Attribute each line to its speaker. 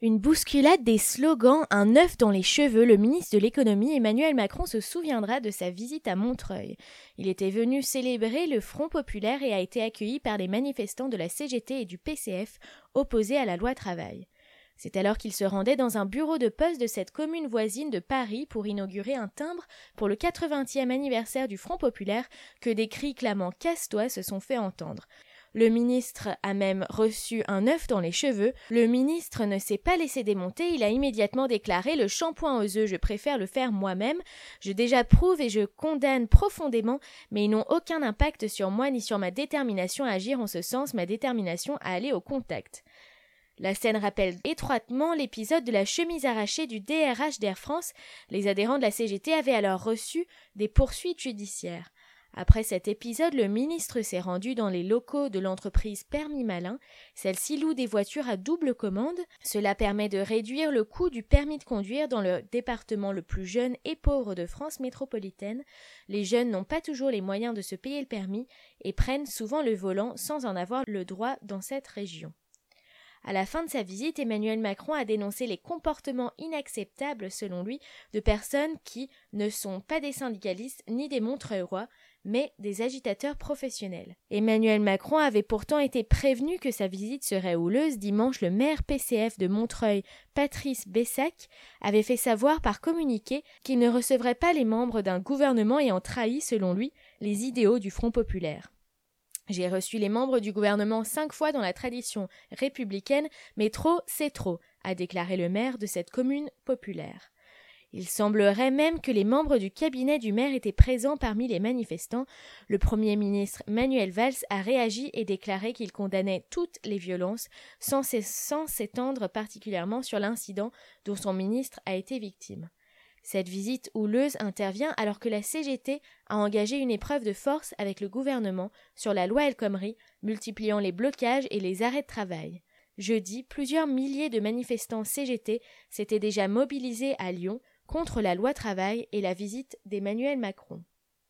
Speaker 1: Une bousculade des slogans, un œuf dans les cheveux, le ministre de l'économie Emmanuel Macron se souviendra de sa visite à Montreuil. Il était venu célébrer le Front populaire et a été accueilli par les manifestants de la CGT et du PCF opposés à la loi travail. C'est alors qu'il se rendait dans un bureau de poste de cette commune voisine de Paris pour inaugurer un timbre pour le 80e anniversaire du Front populaire que des cris clamant Casse-toi se sont fait entendre. Le ministre a même reçu un œuf dans les cheveux. Le ministre ne s'est pas laissé démonter, il a immédiatement déclaré Le shampoing aux œufs, je préfère le faire moi-même. Je désapprouve et je condamne profondément, mais ils n'ont aucun impact sur moi ni sur ma détermination à agir en ce sens, ma détermination à aller au contact. La scène rappelle étroitement l'épisode de la chemise arrachée du DRH d'Air France. Les adhérents de la CGT avaient alors reçu des poursuites judiciaires. Après cet épisode, le ministre s'est rendu dans les locaux de l'entreprise Permis Malin. Celle-ci loue des voitures à double commande. Cela permet de réduire le coût du permis de conduire dans le département le plus jeune et pauvre de France métropolitaine. Les jeunes n'ont pas toujours les moyens de se payer le permis et prennent souvent le volant sans en avoir le droit dans cette région. À la fin de sa visite, Emmanuel Macron a dénoncé les comportements inacceptables, selon lui, de personnes qui ne sont pas des syndicalistes ni des Montreuilois, mais des agitateurs professionnels. Emmanuel Macron avait pourtant été prévenu que sa visite serait houleuse. Dimanche, le maire PCF de Montreuil, Patrice Bessac, avait fait savoir par communiqué qu'il ne recevrait pas les membres d'un gouvernement ayant trahi, selon lui, les idéaux du Front populaire. J'ai reçu les membres du gouvernement cinq fois dans la tradition républicaine, mais trop, c'est trop, a déclaré le maire de cette commune populaire. Il semblerait même que les membres du cabinet du maire étaient présents parmi les manifestants. Le Premier ministre Manuel Valls a réagi et déclaré qu'il condamnait toutes les violences, sans s'étendre particulièrement sur l'incident dont son ministre a été victime. Cette visite houleuse intervient alors que la CGT a engagé une épreuve de force avec le gouvernement sur la loi El Khomri, multipliant les blocages et les arrêts de travail. Jeudi, plusieurs milliers de manifestants CGT s'étaient déjà mobilisés à Lyon contre la loi travail et la visite d'Emmanuel Macron.